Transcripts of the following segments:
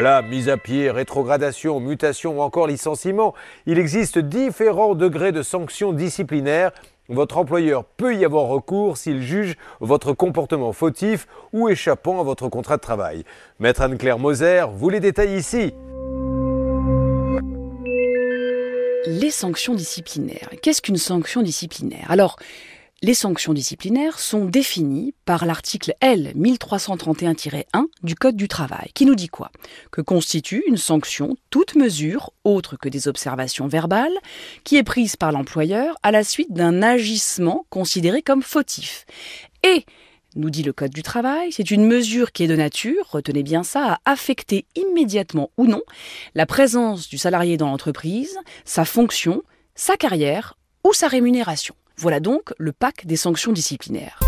Voilà, mise à pied, rétrogradation, mutation ou encore licenciement. Il existe différents degrés de sanctions disciplinaires. Votre employeur peut y avoir recours s'il juge votre comportement fautif ou échappant à votre contrat de travail. Maître Anne-Claire Moser vous les détaille ici. Les sanctions disciplinaires. Qu'est-ce qu'une sanction disciplinaire? Alors, les sanctions disciplinaires sont définies par l'article L 1331-1 du Code du travail, qui nous dit quoi? Que constitue une sanction toute mesure, autre que des observations verbales, qui est prise par l'employeur à la suite d'un agissement considéré comme fautif? Et nous dit le Code du travail, c'est une mesure qui est de nature, retenez bien ça, à affecter immédiatement ou non la présence du salarié dans l'entreprise, sa fonction, sa carrière ou sa rémunération. Voilà donc le pack des sanctions disciplinaires.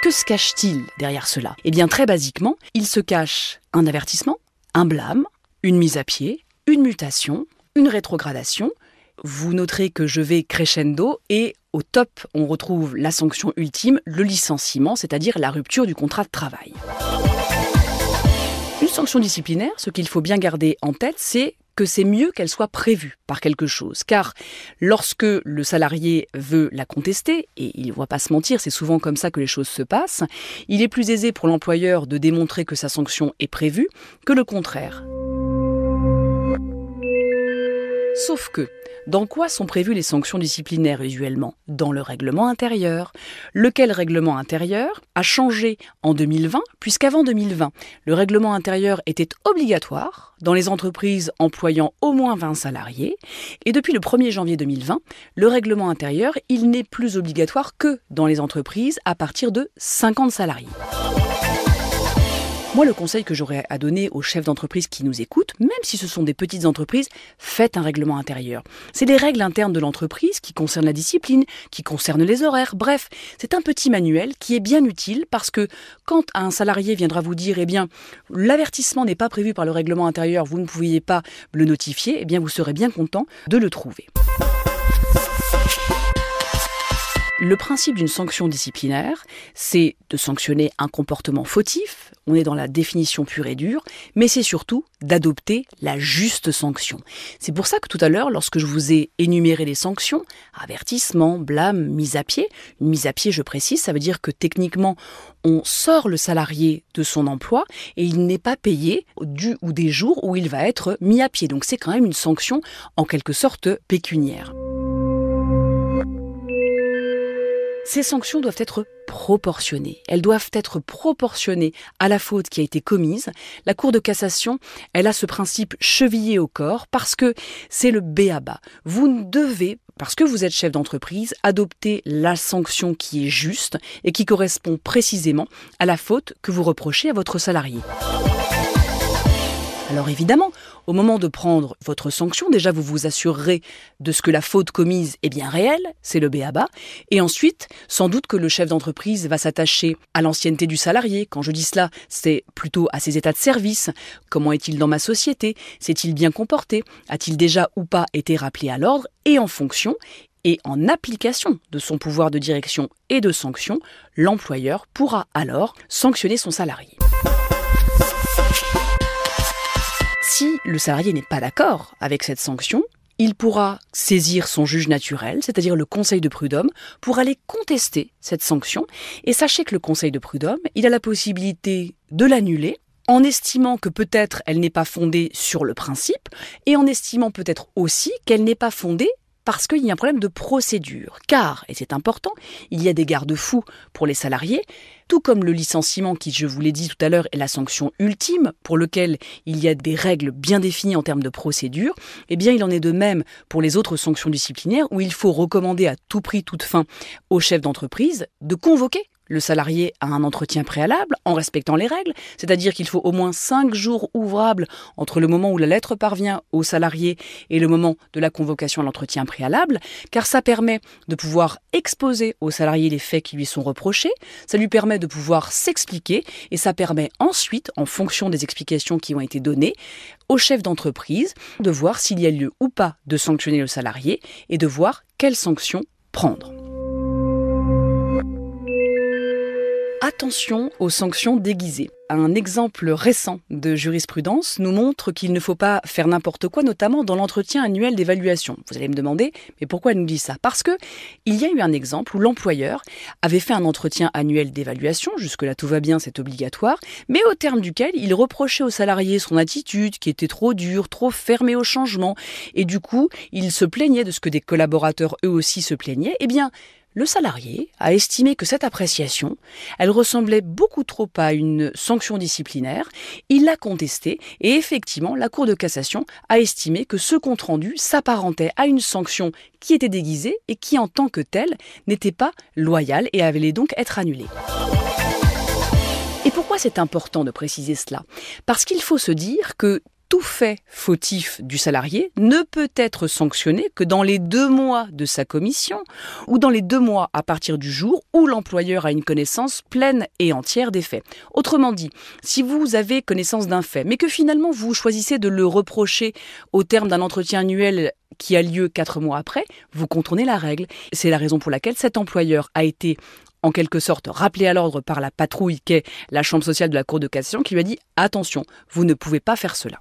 Que se cache-t-il derrière cela? Eh bien très basiquement, il se cache un avertissement, un blâme, une mise à pied, une mutation, une rétrogradation. Vous noterez que je vais crescendo et au top, on retrouve la sanction ultime, le licenciement, c'est-à-dire la rupture du contrat de travail. Une sanction disciplinaire, ce qu'il faut bien garder en tête, c'est que c'est mieux qu'elle soit prévue par quelque chose. Car lorsque le salarié veut la contester, et il ne va pas se mentir, c'est souvent comme ça que les choses se passent, il est plus aisé pour l'employeur de démontrer que sa sanction est prévue que le contraire. Sauf que, dans quoi sont prévues les sanctions disciplinaires usuellement? Dans le règlement intérieur. Lequel règlement intérieur a changé en 2020, puisqu'avant 2020, le règlement intérieur était obligatoire dans les entreprises employant au moins 20 salariés, et depuis le 1er janvier 2020, le règlement intérieur, il n'est plus obligatoire que dans les entreprises à partir de 50 salariés. Moi, le conseil que j'aurais à donner aux chefs d'entreprise qui nous écoutent, même si ce sont des petites entreprises, faites un règlement intérieur. C'est des règles internes de l'entreprise qui concernent la discipline, qui concernent les horaires. Bref, c'est un petit manuel qui est bien utile parce que quand un salarié viendra vous dire, eh bien, l'avertissement n'est pas prévu par le règlement intérieur, vous ne pouviez pas le notifier, eh bien, vous serez bien content de le trouver. Le principe d'une sanction disciplinaire, c'est de sanctionner un comportement fautif, on est dans la définition pure et dure, mais c'est surtout d'adopter la juste sanction. C'est pour ça que tout à l'heure, lorsque je vous ai énuméré les sanctions, avertissement, blâme, mise à pied, mise à pied, je précise, ça veut dire que techniquement, on sort le salarié de son emploi et il n'est pas payé du ou des jours où il va être mis à pied. Donc c'est quand même une sanction en quelque sorte pécuniaire. Ces sanctions doivent être proportionnées. Elles doivent être proportionnées à la faute qui a été commise. La Cour de cassation, elle a ce principe chevillé au corps parce que c'est le B à bas. Vous ne devez parce que vous êtes chef d'entreprise, adopter la sanction qui est juste et qui correspond précisément à la faute que vous reprochez à votre salarié. Alors évidemment, au moment de prendre votre sanction, déjà vous vous assurerez de ce que la faute commise est bien réelle, c'est le BABA, et ensuite, sans doute que le chef d'entreprise va s'attacher à l'ancienneté du salarié. Quand je dis cela, c'est plutôt à ses états de service. Comment est-il dans ma société? S'est-il bien comporté? A-t-il déjà ou pas été rappelé à l'ordre Et en fonction, et en application de son pouvoir de direction et de sanction, l'employeur pourra alors sanctionner son salarié. Si le salarié n'est pas d'accord avec cette sanction, il pourra saisir son juge naturel, c'est-à-dire le conseil de prud'homme, pour aller contester cette sanction. Et sachez que le conseil de prud'homme, il a la possibilité de l'annuler en estimant que peut-être elle n'est pas fondée sur le principe, et en estimant peut-être aussi qu'elle n'est pas fondée parce qu'il y a un problème de procédure. Car, et c'est important, il y a des garde-fous pour les salariés, tout comme le licenciement qui, je vous l'ai dit tout à l'heure, est la sanction ultime, pour lequel il y a des règles bien définies en termes de procédure, eh bien il en est de même pour les autres sanctions disciplinaires où il faut recommander à tout prix, toute fin au chef d'entreprise de convoquer le salarié à un entretien préalable en respectant les règles, c'est-à-dire qu'il faut au moins cinq jours ouvrables entre le moment où la lettre parvient au salarié et le moment de la convocation à l'entretien préalable, car ça permet de pouvoir exposer au salarié les faits qui lui sont reprochés, ça lui permet de pouvoir s'expliquer et ça permet ensuite, en fonction des explications qui ont été données, au chef d'entreprise de voir s'il y a lieu ou pas de sanctionner le salarié et de voir quelles sanctions prendre. Attention aux sanctions déguisées. Un exemple récent de jurisprudence nous montre qu'il ne faut pas faire n'importe quoi, notamment dans l'entretien annuel d'évaluation. Vous allez me demander, mais pourquoi elle nous dit ça? Parce que il y a eu un exemple où l'employeur avait fait un entretien annuel d'évaluation, jusque-là tout va bien, c'est obligatoire, mais au terme duquel il reprochait au salarié son attitude qui était trop dure, trop fermée au changement, et du coup, il se plaignait de ce que des collaborateurs eux aussi se plaignaient. Eh bien, le salarié a estimé que cette appréciation, elle ressemblait beaucoup trop à une sanction disciplinaire, il l'a contestée et effectivement la Cour de cassation a estimé que ce compte-rendu s'apparentait à une sanction qui était déguisée et qui en tant que telle n'était pas loyale et avait donc être annulée. Et pourquoi c'est important de préciser cela? Parce qu'il faut se dire que tout fait fautif du salarié ne peut être sanctionné que dans les deux mois de sa commission ou dans les deux mois à partir du jour où l'employeur a une connaissance pleine et entière des faits. Autrement dit, si vous avez connaissance d'un fait, mais que finalement vous choisissez de le reprocher au terme d'un entretien annuel qui a lieu quatre mois après, vous contournez la règle. C'est la raison pour laquelle cet employeur a été en quelque sorte rappelé à l'ordre par la patrouille qu'est la Chambre sociale de la Cour de cassation qui lui a dit attention, vous ne pouvez pas faire cela.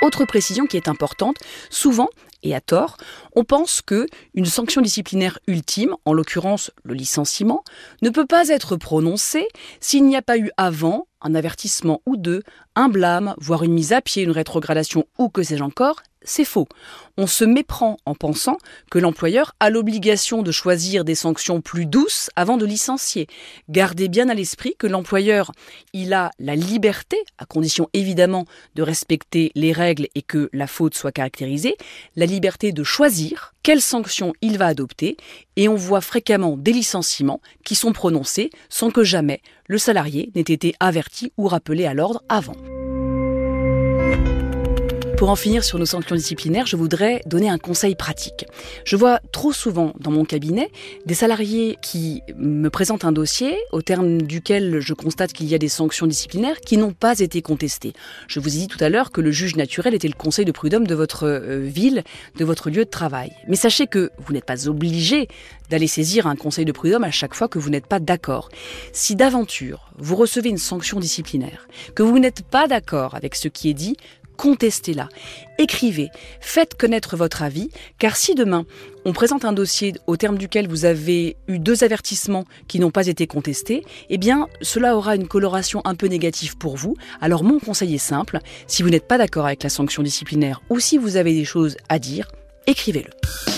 Autre précision qui est importante, souvent et à tort, on pense que une sanction disciplinaire ultime, en l'occurrence le licenciement, ne peut pas être prononcée s'il n'y a pas eu avant un avertissement ou deux, un blâme, voire une mise à pied, une rétrogradation ou que sais-je encore, c'est faux. On se méprend en pensant que l'employeur a l'obligation de choisir des sanctions plus douces avant de licencier. Gardez bien à l'esprit que l'employeur, il a la liberté, à condition évidemment de respecter les règles et que la faute soit caractérisée, la liberté de choisir quelles sanctions il va adopter et on voit fréquemment des licenciements qui sont prononcés sans que jamais le salarié n'ait été averti ou rappelé à l'ordre avant. Pour en finir sur nos sanctions disciplinaires, je voudrais donner un conseil pratique. Je vois trop souvent dans mon cabinet des salariés qui me présentent un dossier au terme duquel je constate qu'il y a des sanctions disciplinaires qui n'ont pas été contestées. Je vous ai dit tout à l'heure que le juge naturel était le conseil de prud'homme de votre euh, ville, de votre lieu de travail. Mais sachez que vous n'êtes pas obligé d'aller saisir un conseil de prud'homme à chaque fois que vous n'êtes pas d'accord. Si d'aventure vous recevez une sanction disciplinaire, que vous n'êtes pas d'accord avec ce qui est dit, contestez-la. Écrivez, faites connaître votre avis, car si demain on présente un dossier au terme duquel vous avez eu deux avertissements qui n'ont pas été contestés, eh bien cela aura une coloration un peu négative pour vous. Alors mon conseil est simple, si vous n'êtes pas d'accord avec la sanction disciplinaire ou si vous avez des choses à dire, écrivez-le.